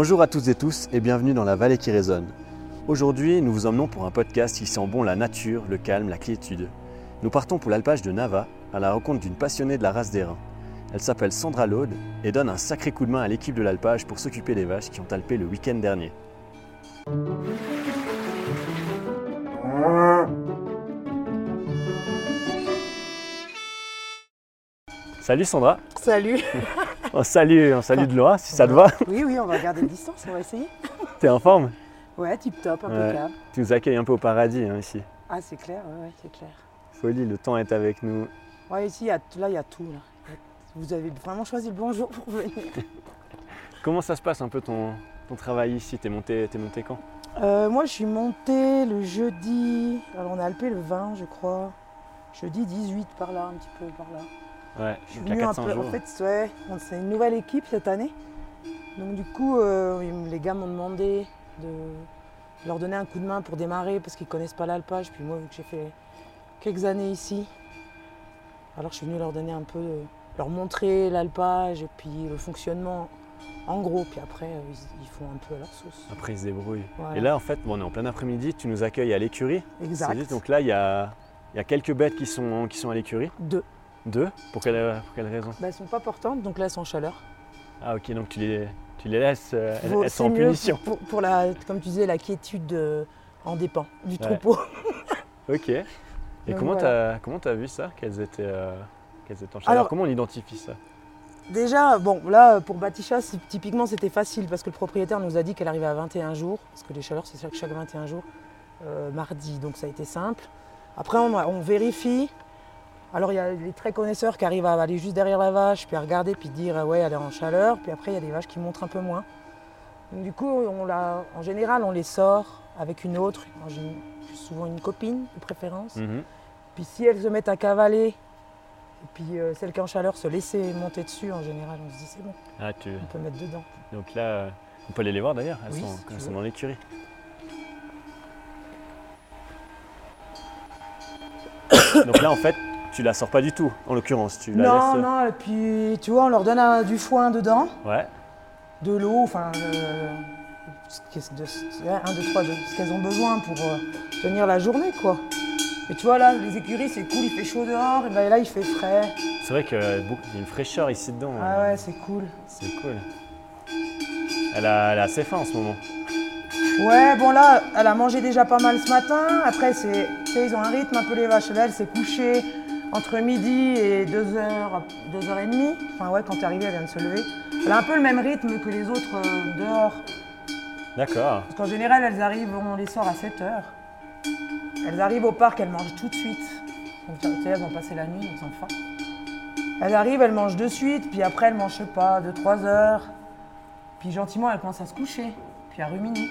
Bonjour à toutes et tous et bienvenue dans la vallée qui résonne. Aujourd'hui, nous vous emmenons pour un podcast qui sent bon la nature, le calme, la quiétude. Nous partons pour l'alpage de Nava à la rencontre d'une passionnée de la race des reins. Elle s'appelle Sandra Laude et donne un sacré coup de main à l'équipe de l'alpage pour s'occuper des vaches qui ont alpé le week-end dernier. Salut Sandra. Salut. On salue, on salue de loin si ça te va. Oui, oui, on va garder une distance, on va essayer. T'es en forme? Ouais, tip top, Ouais. impeccable. Tu nous accueilles un peu au paradis hein, ici. Ah, c'est clair, ouais, ouais, c'est clair. Folie, le temps est avec nous. Ouais, ici, y a- là, il y a tout. Là. Vous avez vraiment choisi le bon jour pour venir. Comment ça se passe un peu ton, ton travail ici? T'es monté, t'es monté quand? Euh, moi, je suis montée le jeudi. Alors, on a alpé le 20, je crois. Jeudi 18, par là, un petit peu par là. Ouais, Je suis donc un 400 peu. jours. En fait, ouais, c'est une nouvelle équipe cette année. Donc, du coup, euh, les gars m'ont demandé de leur donner un coup de main pour démarrer parce qu'ils connaissent pas l'alpage. Puis moi, vu que j'ai fait quelques années ici, alors je suis venue leur donner un peu, leur montrer l'alpage et puis le fonctionnement en gros. Puis après, euh, ils, ils font un peu à leur sauce. Après, ils se débrouillent. Voilà. Et là, en fait, bon, on est en plein après-midi, tu nous accueilles à l'écurie. exact. Dit, Donc là, il y a, y a quelques bêtes qui sont, qui sont à l'écurie. Deux. Deux Pour quelle, pour quelle raison Bah, elles sont pas portantes, donc là, elles sont en chaleur. Ah ok, donc tu les, tu les laisses, euh, elles, sont en punition. Pour, pour la, comme tu disais, la quiétude euh, en dépend du Ouais. troupeau. Ok. Et Donc comment voilà. t'as comment t'as vu ça? Qu'elles étaient, euh, étaient en chaleur? Alors- Comment on identifie ça? Déjà, bon, là, pour Batisha, typiquement, c'était facile parce que le propriétaire nous a dit qu'elle arrivait à 21 jours, parce que les chaleurs, c'est chaque, chaque 21 jours, euh, mardi, donc ça a été simple. Après, on, on vérifie. Alors, il y a les très connaisseurs qui arrivent à aller juste derrière la vache, puis à regarder, puis dire, ah ouais, elle est en chaleur. Puis après, il y a des vaches qui montrent un peu moins. Donc, du coup, on la, en général, on les sort avec une autre, souvent une copine de préférence. Mhm. Puis si elles se mettent à cavaler, et puis euh, celle qui est en chaleur se laisser monter dessus, en général, on se dit c'est bon, Ah, tu... on peut mettre dedans. Donc là, on peut aller les voir d'ailleurs, elles Oui, sont, elles sont dans l'écurie. Donc là, en fait, tu la sors pas du tout, en l'occurrence. Tu la Non, laisses. non, et puis tu vois, on leur donne un- du foin dedans, Ouais. de l'eau, enfin, euh, de- ce- un, deux, trois, de ce qu'elles ont besoin pour euh, tenir la journée, quoi. Et tu vois, là, les écuries, c'est cool, il fait chaud dehors, et ben là, il fait frais. C'est vrai qu'il y a une fraîcheur ici dedans. Ah euh, ouais, c'est cool. C'est cool. Elle a, elle a assez faim en ce moment. Ouais, bon là, elle a mangé déjà pas mal ce matin. Après, c'est, ils ont un rythme un peu les vaches. Là, elle s'est couchée entre midi et 2h, 2h30. Enfin ouais, quand t'es arrivée, elle vient de se lever. Elle a un peu le même rythme que les autres euh, dehors. D'accord. Parce qu'en général, elles arrivent, on les sort à 7h. Elles arrivent au parc, elles mangent tout de suite. Donc tu sais, elles ont passé la nuit, elles ont faim. Elles arrivent, elles mangent de suite, puis après elles mangent, je sais pas, 2-3 heures. Puis gentiment, elles commencent à se coucher, puis à ruminer.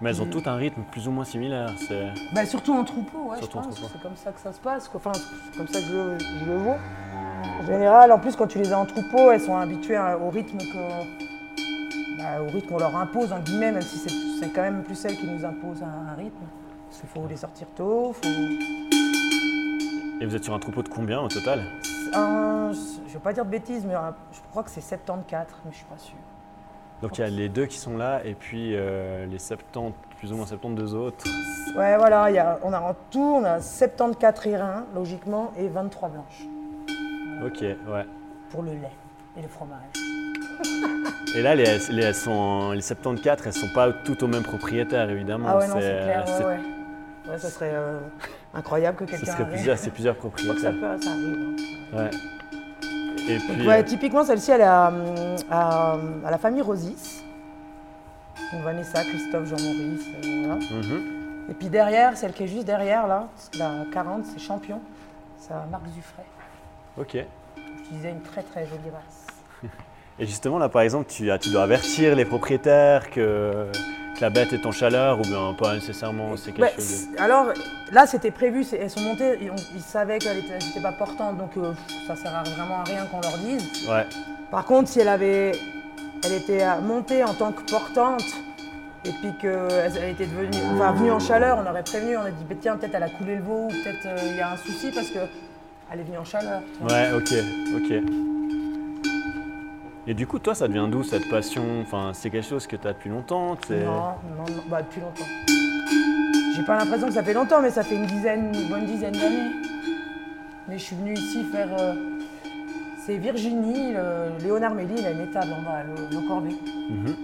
Mais elles ont Mm. toutes un rythme plus ou moins similaire. Bah, surtout en troupeau, ouais, Surtout je pense. C'est comme ça que ça se passe. quoi. Enfin, c'est comme ça que je, je le vois. En général, en plus, quand tu les as en troupeau, elles sont habituées au rythme que, bah, au rythme qu'on leur impose, en guillemets, même si c'est, quand même plus elles qui nous imposent un, un rythme. Parce qu'il faut les sortir tôt, faut... Et vous êtes sur un troupeau de combien au total? Un- je vais pas dire de bêtises, mais je crois que c'est 74, mais je suis pas sûre. Donc il y a les deux qui sont là et puis euh, les 70, plus ou moins 72 autres. Ouais, voilà, il y a- on a en tout, on a 74 érins, logiquement, et 23 blanches Ok, ouais. pour le lait et le fromage. Et là, les, les, elles sont, les 74, elles sont pas toutes au même propriétaire, évidemment. Ah ouais, non, c'est clair, ouais, ouais. Ouais, ça serait euh, incroyable que Ce quelqu'un serait arrive. plusieurs, c'est plusieurs que ça, propriétaires. peut, ça arrive. hein. Ouais. Et Donc, puis, ouais, euh, typiquement, celle-ci, elle est à, hum, à, à la famille Rosis. Donc, Vanessa, Christophe, Jean-Maurice, euh, mhm. Et puis derrière, celle qui est juste derrière, là, la 40, c'est Champion. C'est à Marc Zuffray. Ok. Je disais une très très jolie race. Et justement, là, par exemple, tu, tu dois avertir les propriétaires que, que la bête est en chaleur ou bien pas nécessairement, c'est quelque Bah, chose de... c'est- alors là, c'était prévu, elles sont montées, ils, savaient qu'elles n'étaient pas portantes, donc euh, ça sert à- vraiment à rien qu'on leur dise. Ouais, Par contre, si elle avait, elle était montée en tant que portante et puis qu'elle elle était devenue, enfin, venue en chaleur, on aurait prévenu, on a dit bah, tiens peut-être elle a coulé le veau ou peut-être euh, il y a un souci parce que elle est venue en chaleur. ouais, ok, ok. Et du coup, toi, ça devient d'où cette passion? Enfin, c'est quelque chose que tu as depuis longtemps Non, non, non, bah depuis longtemps. J'ai pas l'impression que ça fait longtemps, mais ça fait une dizaine, une bonne dizaine d'années. Mais je suis venue ici faire. euh, c'est Virginie, le- Léonard Méli, il a une étable en bas, le, le. Mhm.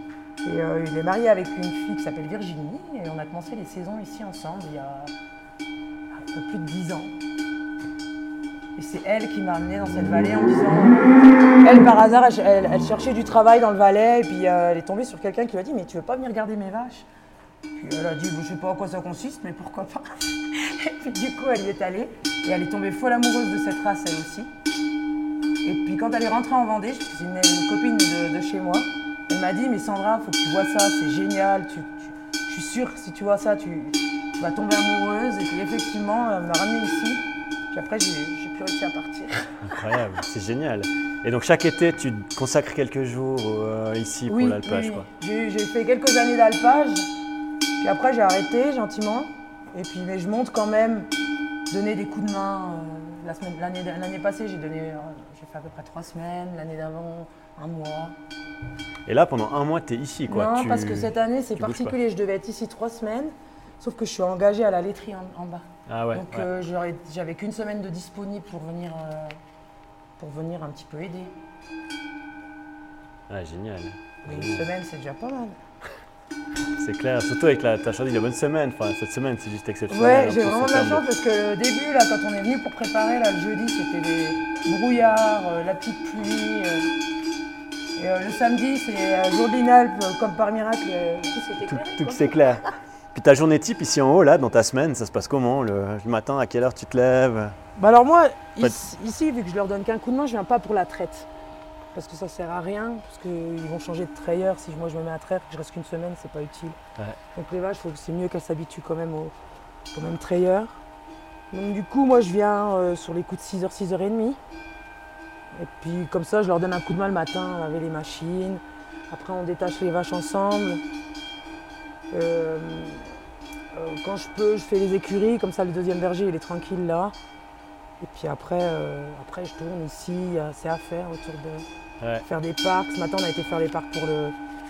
Et euh, il est marié avec une fille qui s'appelle Virginie, et on a commencé les saisons ici ensemble il y a un peu plus de 10 ans. Et c'est elle qui m'a amenée dans cette vallée en disant. Elle, par hasard, elle, cherchait du travail dans le Valais, et puis euh, elle est tombée sur quelqu'un qui lui a dit Mais tu veux pas venir regarder mes vaches? Puis elle a dit Je sais pas en quoi ça consiste, mais pourquoi pas Et puis du coup, elle y est allée, et elle est tombée folle amoureuse de cette race, elle aussi. Et puis quand elle est rentrée en Vendée, c'est une, une copine de, chez moi, elle m'a dit Mais Sandra, faut que tu vois ça, c'est génial, tu- je suis sûre que si tu vois ça, tu, tu vas tomber amoureuse. Et puis effectivement, elle m'a ramenée ici. Puis après, j'ai j'ai plus réussi à partir. Incroyable, c'est génial. Et donc chaque été, tu consacres quelques jours euh, ici pour l'alpage, oui. J'ai fait quelques années d'alpage, puis après j'ai arrêté gentiment. Et puis mais je monte quand même donner des coups de main. euh, la L'année l'année passée, j'ai donné, euh, j'ai fait à peu près trois semaines. L'année d'avant, un mois. Et là, pendant un mois, tu es ici, quoi. non, Tu- parce que cette année c'est particulier. Je devais être ici trois semaines, sauf que je suis engagée à la laiterie en, en bas. Ah ouais, Donc ouais. euh, j'avais qu'une semaine de disponible pour venir, euh, pour venir un petit peu aider. Ah, génial. Mais une semaine, c'est déjà pas mal. C'est clair, surtout avec la, ta choisi la bonne semaine. Enfin, cette semaine, c'est juste exceptionnel. Ouais, en j'ai vraiment en de la chance parce que le début, là, quand on est venu pour préparer, là, le jeudi, c'était des brouillards, euh, la petite pluie. euh, et euh, le samedi, c'est jour euh, comme par miracle, tout s'est éclairé. tout clair. Puis ta journée type ici en haut, là, dans ta semaine, ça se passe comment le, le matin, à quelle heure tu te lèves? Bah alors moi, ici, ici, vu que je leur donne qu'un coup de main, je viens pas pour la traite. Parce que ça sert à rien, parce qu'ils vont changer de trayeur. Si moi je me mets à traire, que je reste qu'une semaine, c'est pas utile. Ouais. Donc les vaches, faut que c'est mieux qu'elles s'habituent quand même au, au même trayeur. Donc du coup, moi je viens euh, sur les coups de 6h, 6h30. Et puis comme ça, je leur donne un coup de main le matin, laver les machines. Après, on détache les vaches ensemble. Euh, euh, quand je peux, je fais les écuries, comme ça le deuxième berger il est tranquille là. Et puis après, euh, après je tourne ici, il y a assez à faire autour de Ouais. faire des parcs. Ce matin on a été faire les parcs pour le.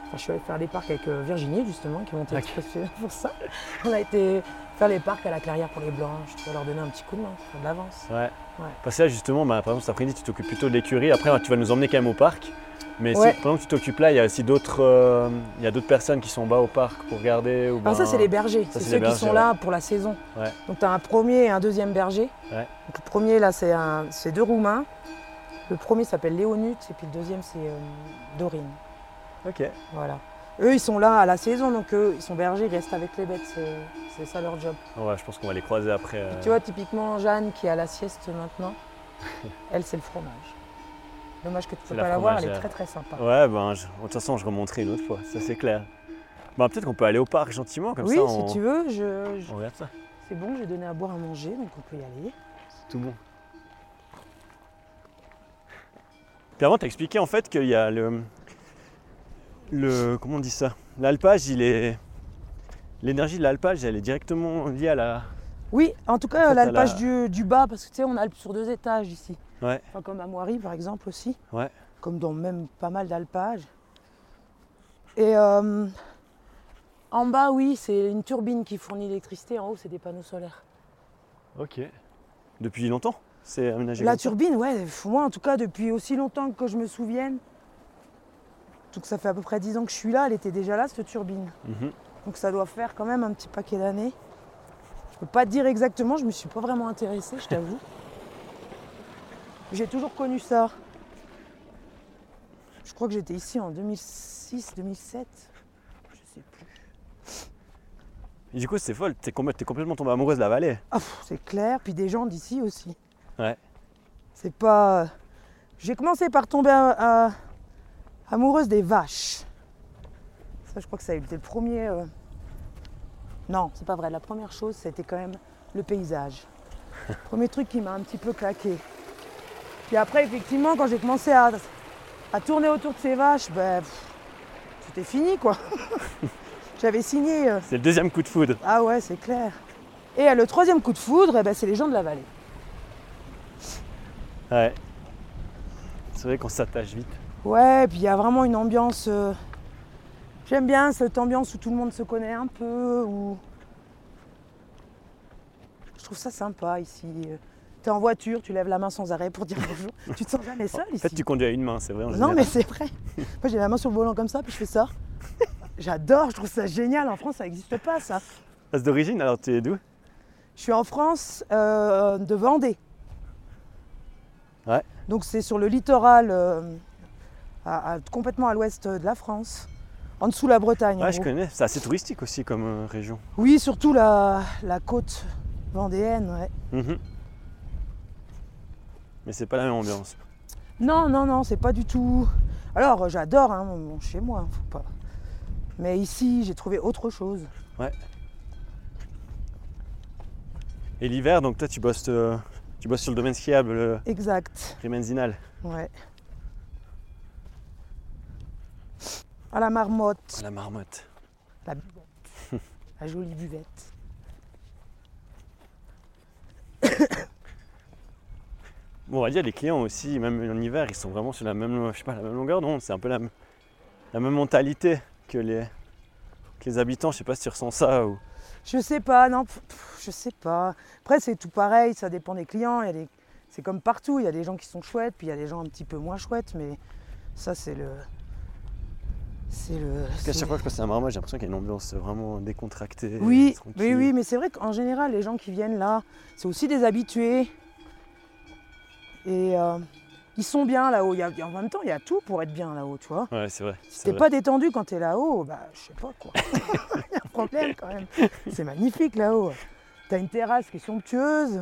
Enfin, je suis allée faire des parcs avec Virginie justement, qui est montée Ok. exprès pour ça. On a été faire les parcs à la clairière pour les blanches, tu vas leur donner un petit coup de main, faire de l'avance. Ouais. Ouais. Parce que là, justement, bah, par exemple, cet après-midi, tu t'occupes plutôt de l'écurie. Après, tu vas nous emmener quand même au parc. Mais si- pendant que tu t'occupes là, il y a aussi d'autres euh, d'autres personnes qui sont en bas au parc pour regarder. Ou Alors ça ben- c'est les bergers, c'est ceux qui sont là pour la saison. Ouais. Donc tu as un premier et un deuxième berger. Ouais. Donc, le premier là c'est deux Roumains. Le premier s'appelle Léonut et puis le deuxième c'est euh, Dorine. Ok. Voilà. Eux, ils sont là à la saison, donc eux, ils sont bergers, ils restent avec les bêtes, c'est- c'est ça leur job. Ouais, je pense qu'on va les croiser après. euh. Tu vois, typiquement, Jeanne qui est à la sieste maintenant, elle, c'est le fromage. Dommage que tu C'est peux pas la voir, elle est très très sympa. Ouais, ben, je- de toute façon, je remonterai une autre fois, ça c'est clair. Ben, peut-être qu'on peut aller au parc gentiment, comme oui, ça. si on... tu veux, je, je- on regarde ça. c'est bon, j'ai donné à boire à manger, donc on peut y aller. C'est tout bon. Puis avant, t'as expliqué en fait qu'il y a le. Le. Comment on dit ça? L'alpage, il est. L'énergie de l'alpage, elle est directement liée à la. Oui, en tout cas, l'alpage du, du bas, parce que tu sais, on alpe sur deux étages ici. Ouais. Enfin, comme à Moiry, par exemple, aussi. Ouais. Comme dans même pas mal d'alpages. Et euh, en bas, oui, c'est une turbine qui fournit l'électricité. En haut, c'est des panneaux solaires. Ok. Depuis longtemps C'est aménagé La turbine, ouais, moi en tout cas depuis aussi longtemps que je me souvienne, donc ça fait à peu près 10 ans que je suis là, elle était déjà là cette turbine. Mhm. Donc ça doit faire quand même un petit paquet d'années. Je peux pas te dire exactement, je me suis pas vraiment intéressée, je t'avoue. J'ai toujours connu ça. Je crois que j'étais ici en 2006, 2007. Je sais plus. Et du coup, c'est folle, t'es com- t'es complètement tombée amoureuse de la vallée. Ah, c'est clair, puis des gens d'ici aussi. Ouais. C'est pas. J'ai commencé par tomber à- à- amoureuse des vaches. Ça, je crois que ça a été le premier. euh, Non, c'est pas vrai. La première chose, c'était quand même le paysage. Premier truc qui m'a un petit peu claqué. Puis après, effectivement, quand j'ai commencé à, à tourner autour de ces vaches, ben, c'était fini quoi. J'avais signé. euh, C'est le deuxième coup de foudre. ah ouais, c'est clair. Et euh, le troisième coup de foudre, eh ben, c'est les gens de la vallée. Ouais. C'est vrai qu'on s'attache vite. Ouais, puis il y a vraiment une ambiance. euh, J'aime bien cette ambiance où tout le monde se connaît un peu. Où... Je trouve ça sympa ici. Tu es en voiture, tu lèves la main sans arrêt pour dire bonjour. tu te sens jamais seul En ici. fait, tu conduis à une main, c'est vrai. en Non, mais c'est vrai. Moi, j'ai la main sur le volant comme ça, puis je fais ça. J'adore, je trouve ça génial. En France, ça n'existe pas, ça. Ah, c'est d'origine, alors tu es d'où? Je suis en France, euh, de Vendée. Ouais. Donc, c'est sur le littoral, euh, à- à- complètement à l'ouest de la France. En dessous de la Bretagne. en Ouais, je connais. C'est assez touristique aussi comme euh, région. Oui, surtout la, la côte vendéenne. ouais. Mhm. Mais c'est pas la même ambiance. Non, non, non, c'est pas du tout. Alors, j'adore hein, mon, mon chez moi, faut pas. Mais ici, j'ai trouvé autre chose. Et l'hiver, donc toi, tu bosses, euh, tu bosses sur le domaine skiable, le Exact. Rimenzinal, Ouais. À la marmotte, à la marmotte. la buvette, la jolie buvette. Bon, on va dire les clients aussi, même en hiver, ils sont vraiment sur la même, je sais pas, la même longueur d'onde. C'est un peu la, la même mentalité que les, que les habitants. Je sais pas si tu ressens ça ou. Je sais pas, non, pff, je sais pas. Après, c'est tout pareil, ça dépend des clients. il y a des- C'est comme partout, il y a des gens qui sont chouettes, puis il y a des gens un petit peu moins chouettes, mais ça, c'est le. C'est le. Parce qu'à chaque fois que je passe à Marmotte, j'ai l'impression qu'il y a une ambiance vraiment décontractée. Oui, oui, oui, mais c'est vrai qu'en général, les gens qui viennent là, c'est aussi des habitués. Et euh, ils sont bien là-haut. En même temps, il y a tout pour être bien là-haut, tu vois. Ouais, c'est vrai. Si t'es pas détendu quand t'es là-haut, bah je sais pas quoi. Il y a un problème quand même. C'est magnifique là-haut. T'as une terrasse qui est somptueuse.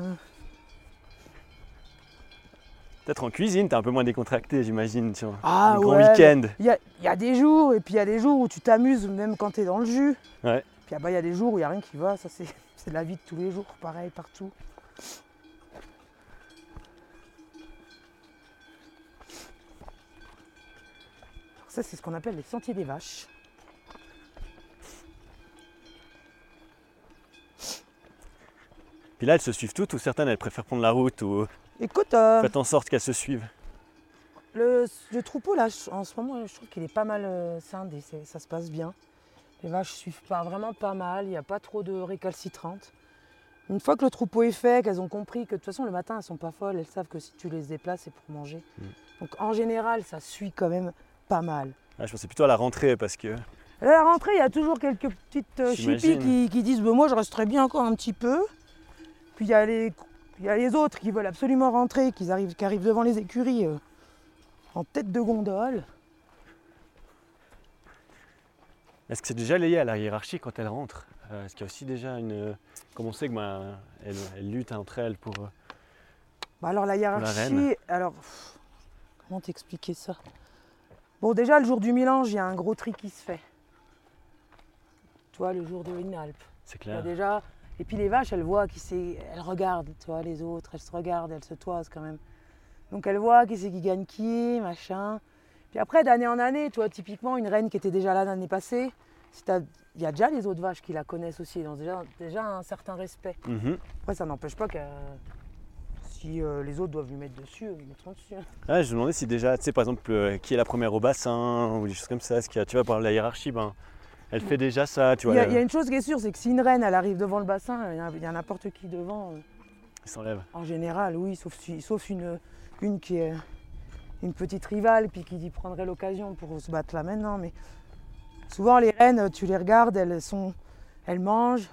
Peut-être en cuisine, t'es un peu moins décontracté, j'imagine. Vois. Ah Un grand week-end. Il y a, il y a des jours, et puis il y a des jours où tu t'amuses même quand t'es dans le jus. Ouais. Puis ah bah, il y a des jours où il n'y a rien qui va. Ça, c'est c'est la vie de tous les jours, pareil partout. Ça, c'est ce qu'on appelle les sentiers des vaches. Puis là, elles se suivent toutes ou certaines, elles préfèrent prendre la route ou Écoute, euh, faites en sorte qu'elles se suivent. Le, le troupeau, là, en ce moment, je trouve qu'il est pas mal euh, scindé, ça se passe bien. Les vaches suivent pas, vraiment pas mal, il n'y a pas trop de récalcitrantes. Une fois que le troupeau est fait, qu'elles ont compris que de toute façon, le matin, elles sont pas folles, elles savent que si tu les déplaces, c'est pour manger. Mm. Donc en général, ça suit quand même pas mal. Ah, je pensais plutôt à la rentrée parce que. À la rentrée, il y a toujours quelques petites euh, chippies qui, qui disent Bah, Moi, je resterai bien encore un petit peu. Puis il y, a les- il y a les autres qui veulent absolument rentrer, qui arrivent, qui arrivent devant les écuries euh, en tête de gondole. Est-ce que c'est déjà lié à la hiérarchie quand elles rentrent Euh, Est-ce qu'il y a aussi déjà une. Comme on sait que elles, elles luttent entre elles pour. euh, Bah alors la hiérarchie, alors pff, comment t'expliquer ça? Bon déjà le jour du mélange, il y a un gros tri qui se fait. Tu vois, le jour de Alpe. C'est Il y a clair. déjà. Et puis les vaches, elles voient qui c'est. Elles regardent, tu vois, les autres, elles se regardent, elles se toisent quand même. Donc elles voient qui c'est qui gagne qui, machin. Puis après, d'année en année, tu vois, typiquement, une reine qui était déjà là l'année passée, si il y a déjà les autres vaches qui la connaissent aussi, donc déjà, déjà un certain respect. Mhm. Après, ça n'empêche pas que si euh, les autres doivent lui mettre dessus, ils mettront dessus. hein. Ah, je me demandais si déjà, tu sais, par exemple, euh, qui est la première au bassin ou des choses comme ça. Est-ce qu'il y a, tu vois, par la hiérarchie, ben, elle fait déjà ça, tu Il vois, y, a, elle, il y a une chose qui est sûre, c'est que si une reine, elle arrive devant le bassin, il y a- a n'importe qui devant. euh, elle s'enlève. En général, oui, sauf, sauf une, une qui est une petite rivale, puis qui y prendrait l'occasion pour se battre là maintenant. Mais souvent, les reines, tu les regardes, elles, sont, elles mangent.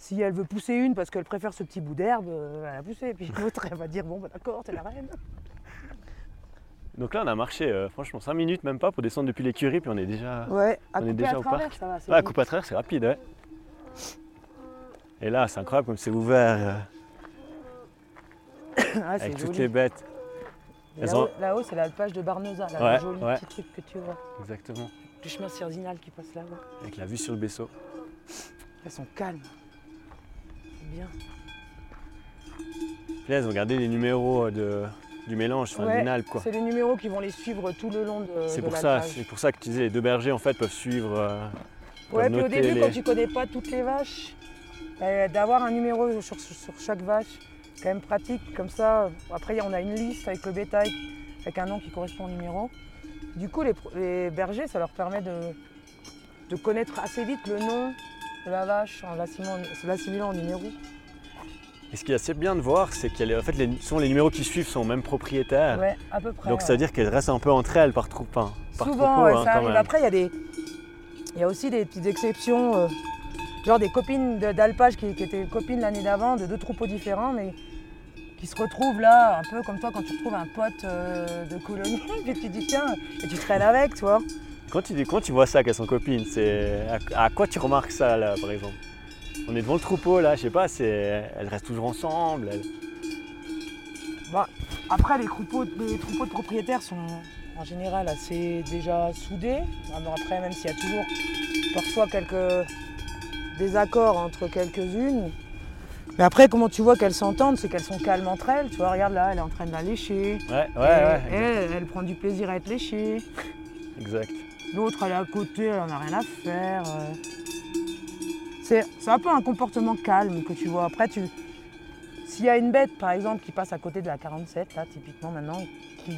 Si elle veut pousser une parce qu'elle préfère ce petit bout d'herbe, euh, elle a poussé. Puis l'autre, elle va dire Bon, bah, d'accord, t'es la reine. Donc là, on a marché, euh, franchement, 5 minutes, même pas, pour descendre depuis l'écurie, puis on est déjà. Ouais, à On est couper déjà à au travers, parc. ça va. Ouais, à bon. coupe à travers, c'est rapide, ouais. Et là, c'est incroyable comme c'est ouvert euh, Ah, avec toutes les bêtes. Et Là-haut, ont- c'est l'alpage de Barneza, là, Ouais, le joli ouais. petit truc que tu vois. Exactement. Le chemin Cerzinal qui passe là-bas. Avec la vue sur le vaisseau. Elles sont calmes. Bien. Ont gardé les numéros euh, de, du mélange, enfin, Ouais, d'une Alpe, quoi. C'est les numéros qui vont les suivre tout le long de, C'est pour ça, c'est pour ça que tu disais, les deux bergers, en fait, peuvent suivre. euh, Ouais, peuvent puis au début, les- quand tu connais pas toutes les vaches, euh, d'avoir un numéro sur, sur chaque vache, c'est quand même pratique. Comme ça, après, on a une liste avec le bétail, avec un nom qui correspond au numéro. Du coup, les, les bergers, ça leur permet de, de connaître assez vite le nom de la vache en l'assimilant en numéro. Et ce qui est assez bien de voir, c'est en fait, les, souvent les numéros qui suivent sont au même propriétaire. Ouais, à peu près. Donc ouais. ça veut dire qu'elles restent un peu entre elles par, trou- enfin, par Souvent, troupeau, ouais, hein. Après, il y a des, il y a aussi des petites exceptions, euh, genre des copines de- d'alpage qui, qui étaient copines l'année d'avant, de deux troupeaux différents, mais qui se retrouvent là, un peu comme toi quand tu retrouves un pote euh, de colonie, puis tu dis tiens, et tu traînes avec, tu vois. Quand tu, quand tu vois ça qu'elles sont copines, c'est à, à quoi tu remarques ça là par exemple? On est devant le troupeau là, je sais pas, c'est elles restent toujours ensemble. elles- Bah, après, les troupeaux, les troupeaux de propriétaires sont en général assez déjà soudés. Alors Après, même s'il y a toujours parfois quelques désaccords entre quelques-unes. Mais après, comment tu vois qu'elles s'entendent, c'est qu'elles sont calmes entre elles. Tu vois, regarde là, elle est en train de la lécher. Ouais, ouais, Et ouais, Elle, elle prend du plaisir à être léchée. exact. L'autre, elle est à côté, elle en a rien à faire. euh. C'est un peu un comportement calme que tu vois. Après, tu, s'il y a une bête, par exemple, qui passe à côté de la 47, là, typiquement maintenant, qui,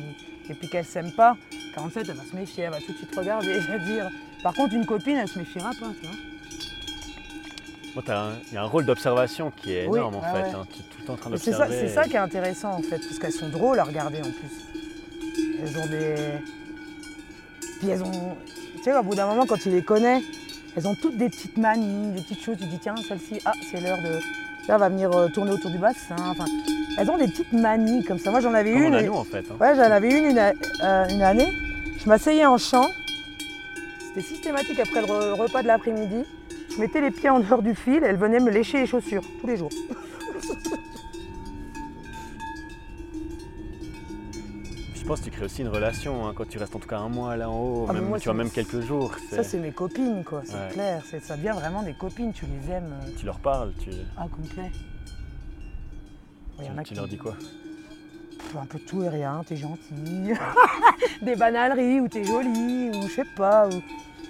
et puis qu'elle s'aime pas, 47, elle va se méfier, elle va tout de suite regarder, elle va dire. Par contre, une copine, elle se méfiera pas, tu vois. Bon, t'as un- Il y a un rôle d'observation qui est Oui, énorme en fait. ouais. hein. Tu es tout le temps en train Et C'est ça, d'observer. c'est ça qui est intéressant, en fait, parce qu'elles sont drôles à regarder en plus. Elles ont des. Puis elles ont. Tu sais, au bout d'un moment, quand tu les connais, elles ont toutes des petites manies, des petites choses. Tu dis, tiens, celle-ci, ah, c'est l'heure de. Là, elle va venir euh, tourner autour du bassin. Enfin, elles ont des petites manies comme ça. Moi, j'en avais Comme une. on a et- nous en fait. hein. Ouais, j'en avais une une, euh, une année. Je m'asseyais en champ. C'était systématique après le re- repas de l'après-midi. Je mettais les pieds en dehors du fil et elle venait me lécher les chaussures tous les jours. Je pense que tu crées aussi une relation hein, quand tu restes en tout cas un mois là en haut, Ah, même, moi, tu vois même quelques jours. Ça, c'est- mes copines, quoi, c'est Ouais. clair. Ça devient vraiment des copines, tu les aimes. euh, Tu leur parles, tu, Ah, complet. Tu qui- leur dis quoi? Pff, Un peu de tout et rien, t'es gentil. des banaleries, ou t'es jolie, ou je sais pas. Ou...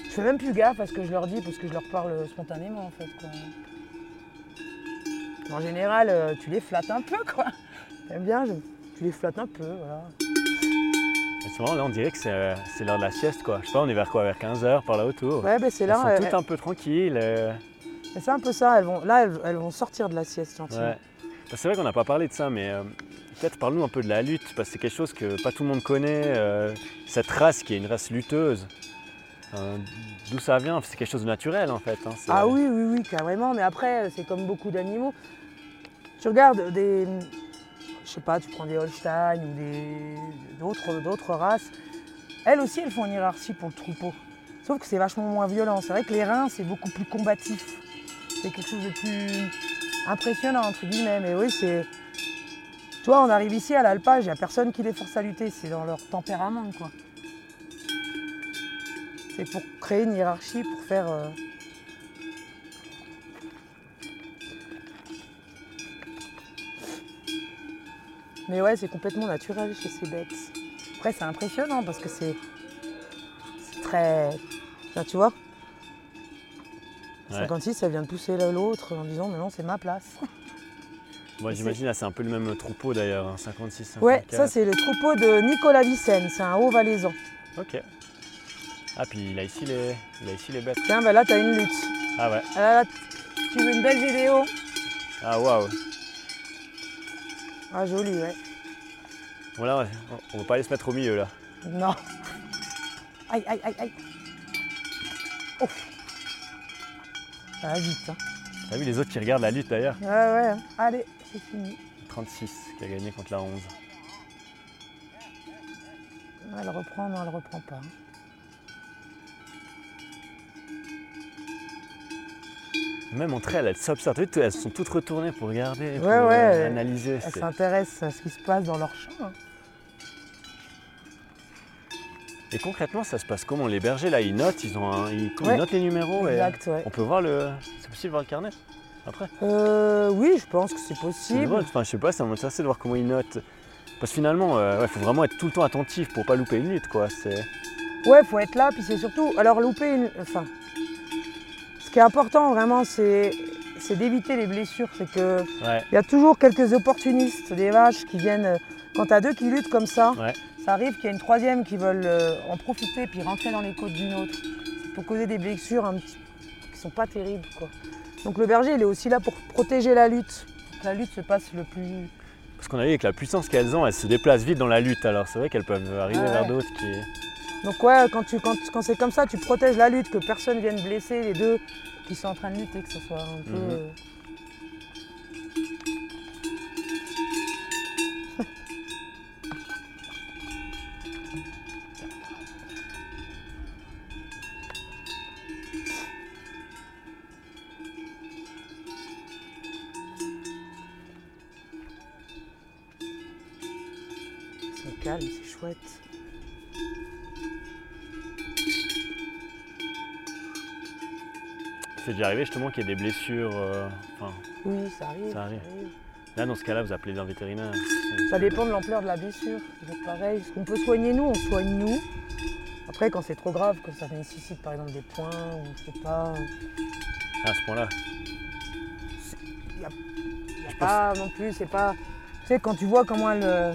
Je fais même plus gaffe à ce que je leur dis, parce que je leur parle spontanément, en fait. Quoi. En général, euh, tu les flattes un peu, quoi. T'aimes bien, je- tu les flattes un peu, voilà. Et souvent là on dirait que c'est euh, c'est l'heure de la sieste quoi. Je sais pas, on est vers quoi? Vers 15h par là autour? Ouais, ben c'est Elles là. sont euh, toutes un peu tranquilles. euh, C'est un peu ça, elles vont, là, elles, elles vont sortir de la sieste, gentiment. Ouais. C'est vrai qu'on n'a pas parlé de ça, mais euh, peut-être parle-nous un peu de la lutte, parce que c'est quelque chose que pas tout le monde connaît. cette race qui est une race lutteuse, euh, d'où ça vient? C'est quelque chose de naturel en fait. hein, Ah oui, oui, oui, carrément. Mais après, c'est comme beaucoup d'animaux. Tu regardes des. Je sais pas, tu prends des Holstein ou d'autres d'autres races. Elles aussi, elles font une hiérarchie pour le troupeau. Sauf que c'est vachement moins violent. C'est vrai que les reins, c'est beaucoup plus combatif. C'est quelque chose de plus impressionnant, entre guillemets. Mais oui, c'est. Toi, on arrive ici à l'alpage, il n'y a personne qui les force à lutter. C'est dans leur tempérament, quoi. C'est pour créer une hiérarchie, pour faire. euh, Mais ouais, c'est complètement naturel chez ces bêtes. Après, c'est impressionnant parce que c'est. Très. Là, tu vois Ouais. 56, ça vient de pousser l'autre en disant, mais non, c'est ma place. Moi j'imagine, là c'est un peu le même troupeau d'ailleurs, hein, 56, 54. Ouais, ça, c'est le troupeau de Nicolas Vicenne, c'est un haut valaisan. Ok. Ah, puis il a ici les, il a ici les bêtes. Tiens, bah là, t'as une lutte. Ah ouais. Ah là, là, tu veux une belle vidéo Ah waouh. Ah, joli, ouais. Bon là, on va pas aller se mettre au milieu là. Non. Aïe, aïe, aïe, aïe. Ouf. Ça va vite, hein. T'as vu les autres qui regardent la lutte d'ailleurs Ouais, ouais. Allez, c'est fini. 36 qui a gagné contre la 11. Elle reprend, non, elle reprend pas. hein. Même entre elles, elles s'observent. Elles sont toutes retournées pour regarder, pour Ouais, euh, ouais. analyser. Elle c'est- s'intéresse à ce qui se passe dans leur champ. hein. Et concrètement, ça se passe comment Les bergers, là, ils notent, ils, ont un- ils, notent les numéros et Exact, ouais. on peut voir le... C'est possible de voir le carnet après? Euh, oui, je pense que c'est possible. drôle, enfin, je sais pas, ça m'intéresse de voir comment ils notent. Parce que finalement, il faut vraiment être tout le temps attentif pour pas louper une lutte, quoi. C'est... Ouais, faut être là, puis c'est surtout. Alors, louper une. Enfin. Ce qui est important vraiment, c'est d'éviter les blessures. C'est que Ouais, il y a toujours quelques opportunistes, des vaches qui viennent. euh, Quand t'as deux qui luttent comme ça, Ouais. ça arrive qu'il y ait une troisième qui veulent euh, en profiter puis rentrer dans les côtes d'une autre. Pour causer des blessures un petit- qui sont pas terribles. Quoi. Donc le berger, il est aussi là pour protéger la lutte. Que la lutte se passe le plus. Parce qu'on a vu avec la puissance qu'elles ont, elles se déplacent vite dans la lutte. Alors c'est vrai qu'elles peuvent arriver Ouais, vers d'autres qui. Donc ouais, quand, tu, quand, quand c'est comme ça, tu protèges la lutte, que personne vienne blesser les deux qui sont en train de lutter, que ce soit un peu. Mhm. euh, C'est calme, c'est chouette. C'est déjà arrivé justement qu'il y ait des blessures. euh, Enfin, Oui, ça arrive. Ça arrive. là dans ce cas-là, vous appelez un vétérinaire. Ça dépend de l'ampleur de la blessure. C'est pareil. Ce qu'on peut soigner nous, on soigne nous. Après, quand c'est trop grave, que ça nécessite par exemple des points ou je sais pas, À ce point-là. il n'y a, y a pas non plus, c'est pas. Tu sais, quand tu vois comment elles, euh,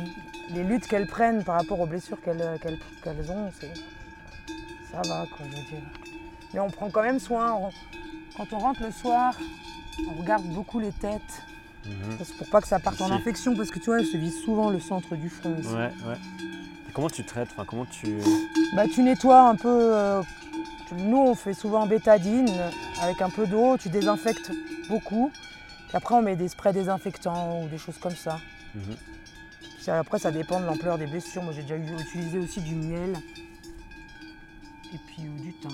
les luttes qu'elles prennent par rapport aux blessures qu'elles euh, qu'elles- ont, c'est. Ça va, quoi, je veux dire. Mais on prend quand même soin. on- quand on rentre le soir, on regarde beaucoup les têtes. Mhm. C'est pour pas que ça parte en infection, parce que tu vois, elles se visent souvent le centre du front. ici. Ouais, ouais. Et comment tu traites Enfin, comment tu. Bah, tu nettoies un peu. euh, tu- nous, on fait souvent bétadine avec un peu d'eau. Tu désinfectes beaucoup. Puis après, on met des sprays désinfectants ou des choses comme ça. Mhm. Puis après, ça dépend de l'ampleur des blessures. Moi, j'ai déjà utilisé aussi du miel. Et puis euh, du thym.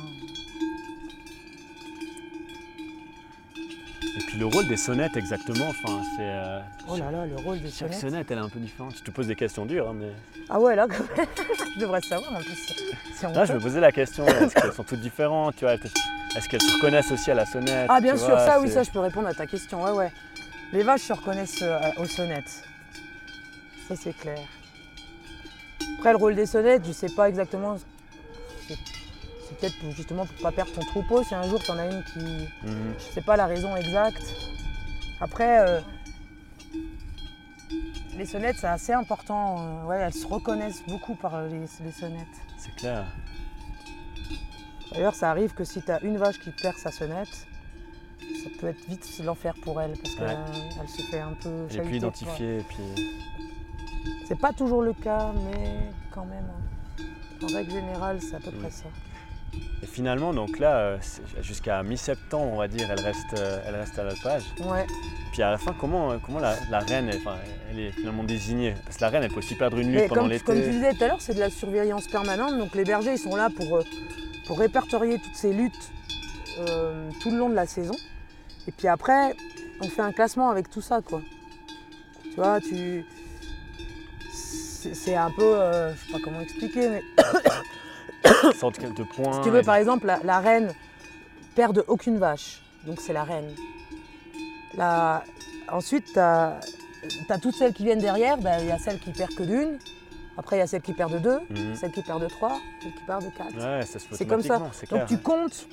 Puis le rôle des sonnettes exactement. Enfin, c'est. euh, Oh là là, le rôle des Chaque sonnettes. sonnette, elle est un peu différente. Je te pose des questions dures, hein, mais. Ah ouais, là, quand même, je devrais savoir en plus. C'est Là, je me posais la question est-ce qu'elles sont toutes différentes tu vois, Est-ce qu'elles se reconnaissent aussi à la sonnette Ah, bien tu sûr, vois, ça, oui, ça, je peux répondre à ta question. Ouais, ouais. Les vaches se reconnaissent euh, aux sonnettes. Ça, c'est clair. Après, le rôle des sonnettes, je sais pas exactement. Peut-être pour- justement pour pas perdre ton troupeau. Si un jour, tu en as une qui. Mhm. Je sais pas la raison exacte. Après, euh, les sonnettes, c'est assez important. euh, ouais, elles se reconnaissent beaucoup par euh, les, les sonnettes. C'est clair. D'ailleurs, ça arrive que si tu as une vache qui perd sa sonnette, ça peut être vite l'enfer pour elle parce Ouais. qu'elle se fait un peu Elle est plus identifiée. Et puis... C'est pas toujours le cas, mais quand même. hein. En règle générale, c'est à peu près ça. Et finalement, donc là, euh, jusqu'à mi-septembre, on va dire, elle reste, euh, elle reste à l'alpage. Ouais. Puis à la fin, comment, euh, comment la, la reine, elle, enfin, elle est finalement désignée? Parce que la reine, elle peut aussi perdre une nuit Mais pendant l'été. comme tu disais tout à l'heure, c'est de la surveillance permanente. Donc les bergers, ils sont là pour, pour répertorier toutes ces luttes euh, tout le long de la saison. Et puis après, on fait un classement avec tout ça, quoi. Tu vois, tu. C'est un peu. euh, je sais pas comment expliquer, mais de points. si tu veux, et- par exemple, la, la reine perd de aucune vache. Donc c'est la reine. La- Ensuite, tu as, toutes celles qui viennent derrière. Ben, Il y a celles qui perdent que d'une. Après, il y a celles qui perdent de deux. Mhm. Celles qui perdent de 3, celles qui perdent de 4. Ouais, ça se fait C'est comme ça. Donc clair. tu comptes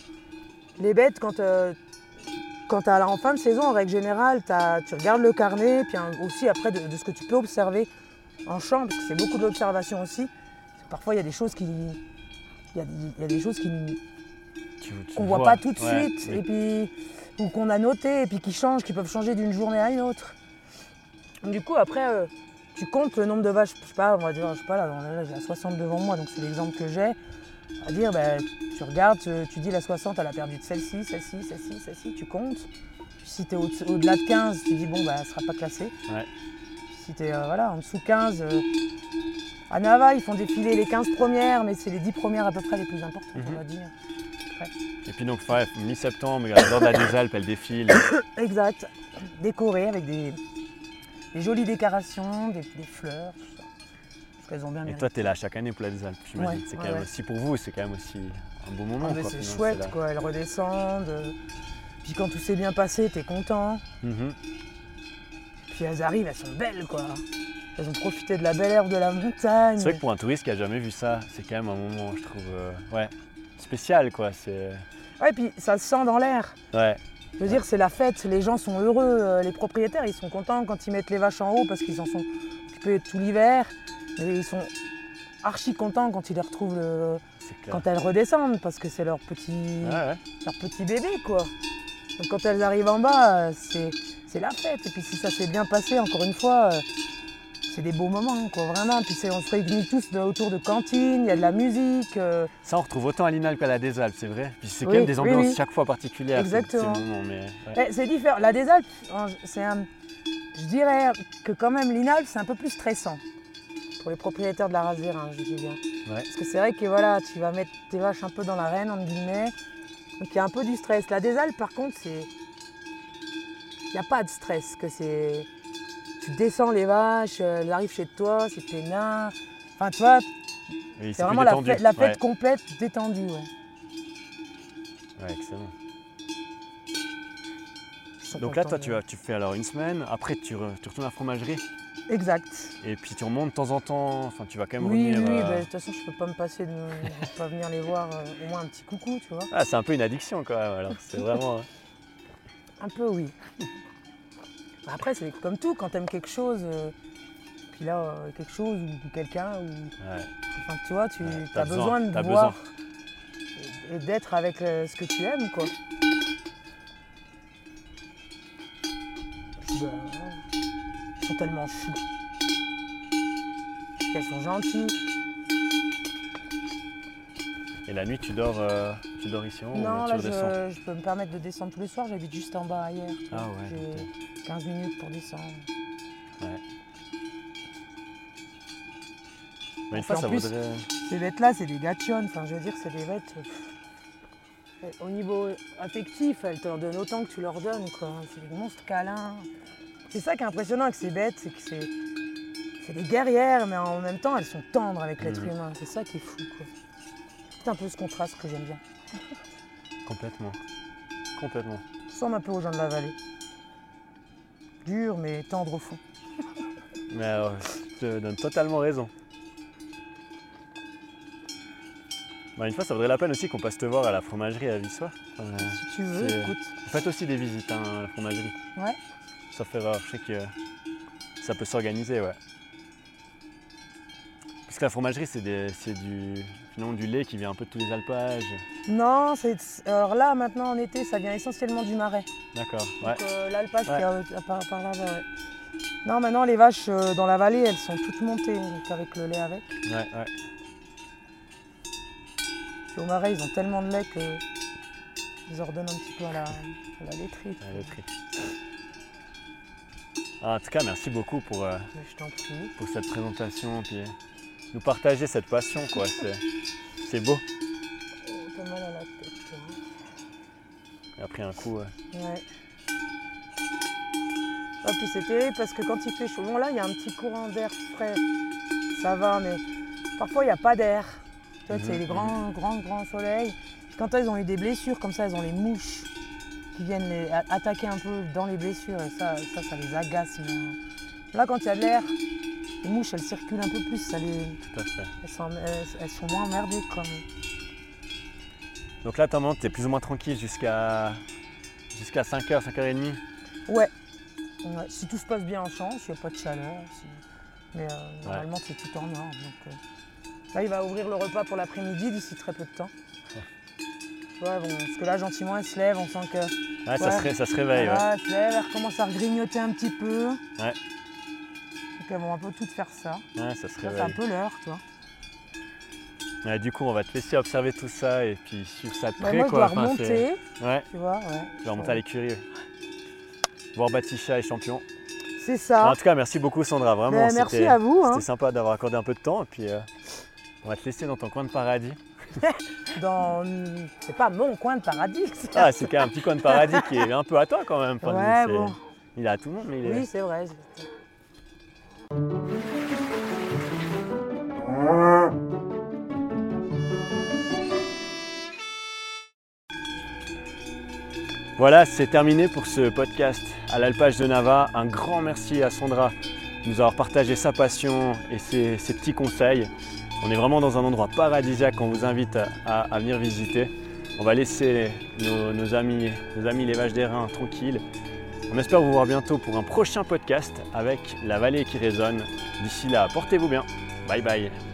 les bêtes quand, euh, quand tu en fin de saison, en règle générale, tu regardes le carnet, puis hein, aussi après de, de ce que tu peux observer en champ, parce que c'est beaucoup de l'observation aussi. Parfois, il y a des choses qui. Il y a, il y a des choses qu'on voit vois. pas tout de Ouais, suite, oui. et puis ou qu'on a noté, et puis qui changent, qui peuvent changer d'une journée à une autre. Du coup, après, euh, tu comptes le nombre de vaches, je sais pas, on va dire, je sais pas, là, là, j'ai la 60 devant moi, donc c'est l'exemple que j'ai. Dire, ben, tu regardes, tu, tu dis la 60, elle a perdu de celle-ci, celle-ci, celle-ci, celle-ci, tu comptes. Puis si tu es au-delà de 15, tu dis, bon, ben, elle sera pas classée. Ouais. Si tu es voilà, en dessous de 15, euh, à Nava, ils font défiler les 15 premières, mais c'est les 10 premières à peu près les plus importantes, Mhm. on va dire. Et puis donc, ouais, mi-septembre, de la des Alpes, elle défile. Exact. Décoré avec des, des jolies décorations, des, des fleurs, tout ça. Parce qu'elles ont bien Et toi, tu es là chaque année pour la des Alpes, j'imagine. Ouais, c'est quand ouais, même aussi pour vous, c'est quand même aussi un beau moment. Ah, c'est chouette, quoi. Elles redescendent. Puis quand tout s'est bien passé, t'es content. Mhm. Puis elles arrivent, elles sont belles, quoi. Elles ont profité de la belle herbe de la montagne. C'est vrai que pour un touriste qui a jamais vu ça, c'est quand même un moment, je trouve, euh, ouais, spécial, quoi. C'est, Ouais, puis ça se sent dans l'air. ouais, Je veux dire, c'est la fête, les gens sont heureux, euh, les propriétaires, ils sont contents quand ils mettent les vaches en haut parce qu'ils en sont occupés tout l'hiver. Et ils sont archi contents quand ils les retrouvent le- quand elles redescendent parce que c'est leur petit, Ouais, ouais. leur petit bébé quoi. Donc quand elles arrivent en bas, euh, c'est la fête. Et puis si ça s'est bien passé, encore une fois, c'est des beaux moments quoi, vraiment. Puis on se réunit tous autour de cantines, il y a de la musique. euh, Ça, on retrouve autant à l'Inal qu'à la des Alpes, c'est vrai. Puis c'est quand Oui, même des ambiances oui. chaque fois particulières. Exactement. Ouais. Eh, c'est différent. La des Alpes, en- c'est un. Je dirais que quand même l'Inalp, c'est un peu plus stressant pour les propriétaires de la race des reins, je dis bien. Ouais. Parce que c'est vrai que voilà, tu vas mettre tes vaches un peu dans l'arène, entre guillemets. Donc il y a un peu du stress. La des Alpes, par contre, c'est. Il n'y a pas de stress. que c'est. Tu descends les vaches, euh, elles arrivent chez toi, c'est peinard. Enfin, tu vois, Oui, c'est vraiment la fête, la fête Ouais. complète détendue. Ouais. Ouais, excellent. Donc là, toi, tu, tu fais alors une semaine, après tu, re- tu retournes à la fromagerie, Exact. et puis tu remontes de temps en temps, enfin tu vas quand même Oui, oui, revenir. oui, euh, bah, de toute façon, je peux pas me passer de, de pas venir les voir, euh, au moins un petit coucou, tu vois. Ah, c'est un peu une addiction quand même, alors c'est vraiment... hein. Un peu, oui. Bah, Après, c'est comme tout, quand t'aimes quelque chose, euh, puis là, euh, quelque chose ou quelqu'un, ou Ouais. enfin, tu vois, tu Ouais, as t'as besoin, de t'as voir et, et d'être avec euh, ce que tu aimes, quoi. Puis, bah, ils sont tellement. Puis Elles sont gentilles. Et la nuit, tu dors, tu dors ici en haut Non, ou tu là, je, je peux me permettre de descendre tous les soirs. J'habite juste en bas tu Ah ouais, 15 minutes pour descendre. Mais une Enfin, fois, en ça plus-. Ces bêtes-là, c'est des gachonnes. Enfin, je veux dire, c'est des bêtes. euh, pff, Au niveau affectif, elles t'en donnent autant que tu leur donnes. quoi. C'est des monstres câlins. C'est ça qui est impressionnant avec ces bêtes, c'est que c'est. Des guerrières, mais en même temps, elles sont tendres avec l'être Mhm. humain. C'est ça qui est fou. quoi. C'est un peu ce contraste que j'aime bien. Complètement. Complètement. Je ressemble un peu aux gens de la vallée. Dur, mais tendre au fond. Mais alors, je te donne totalement raison. Bah, une fois, ça vaudrait la peine aussi qu'on passe te voir à la fromagerie à Vissois. Enfin, euh, Si tu veux, écoute. vous faites aussi des visites hein, à la fromagerie. Ouais. Ça fait rare, je sais que ça peut s'organiser, ouais. Que la fromagerie, c'est du, finalement du lait qui vient un peu de tous les alpages. Non, c'est. Alors là, maintenant en été, ça vient essentiellement du marais. D'accord, ouais. Euh, l'alpage Ouais. qui est par, par là-bas, ouais. Non, maintenant les vaches euh, dans la vallée, elles sont toutes montées, donc avec le lait avec. ouais, ouais. Puis au marais, ils ont tellement de lait que ils ordonnent un petit peu à la, à la laiterie. La laiterie. Ah, en tout cas, merci beaucoup pour, euh, Je prie. pour cette présentation, puis nous partager cette passion, quoi. C'est, beau. Oh, T'as mal à la tête, toi. Et après un coup, euh, Ouais. Ah, puis c'est terrible parce que quand il fait chaud, bon là il y a un petit courant d'air frais, ça va, mais parfois il n'y a pas d'air. Tu vois, c'est Mhm, les grands, grands, grands soleils. Quand elles ont eu des blessures comme ça, elles ont les mouches qui viennent les a- attaquer un peu dans les blessures et ça, ça, ça les agace. Là quand il y a de l'air, les mouches elles circulent un peu plus, tout à fait. elles, sont, elles- elles sont moins emmerdées comme. Donc là, maman, t'es plus ou moins tranquille jusqu'à, jusqu'à 5h, 5h30. Ouais. Ouais, Si tout se passe bien en champ, s'il n'y a pas de chaleur. si- Mais euh, normalement, c'est tout en. Donc, euh, Là, il va ouvrir le repas pour l'après-midi d'ici très peu de temps. Ouais, bon, parce que là, gentiment, elle se lève, on sent que. Ouais, Ça, se, ça se réveille, ouais. Elle se lève, elle recommence à grignoter un petit peu. Ouais. Elles vont un peu toutes faire ça. Ouais, ça c'est un peu l'heure, toi. Ouais, du coup, on va te laisser observer tout ça et puis suivre ça de Bah, près, moi, je quoi. dois Enfin, remonter, Ouais, tu vois, ouais. tu vas remonter à l'écurie. Voir Baticha et champion. C'est ça. En tout cas, merci beaucoup, Sandra. Vraiment, Ben, merci à vous. hein. C'était sympa d'avoir accordé un peu de temps. Et puis, euh, on va te laisser dans ton coin de paradis. Dans... C'est pas mon coin de paradis. ça. Ah, c'est quand même un petit coin de paradis qui est un peu à toi quand même. Enfin, Ouais, c'est- bon. Il est à tout le monde, mais il est. Oui, c'est vrai. Voilà, c'est terminé pour ce podcast à l'alpage de Nava. Un grand merci à Sandra de nous avoir partagé sa passion et ses, petits conseils. On est vraiment dans un endroit paradisiaque qu'on vous invite à, venir visiter. On va laisser nos, nos amis, nos amis les vaches des reins tranquilles. On espère vous voir bientôt pour un prochain podcast avec la vallée qui résonne. D'ici là, portez-vous bien. Bye bye.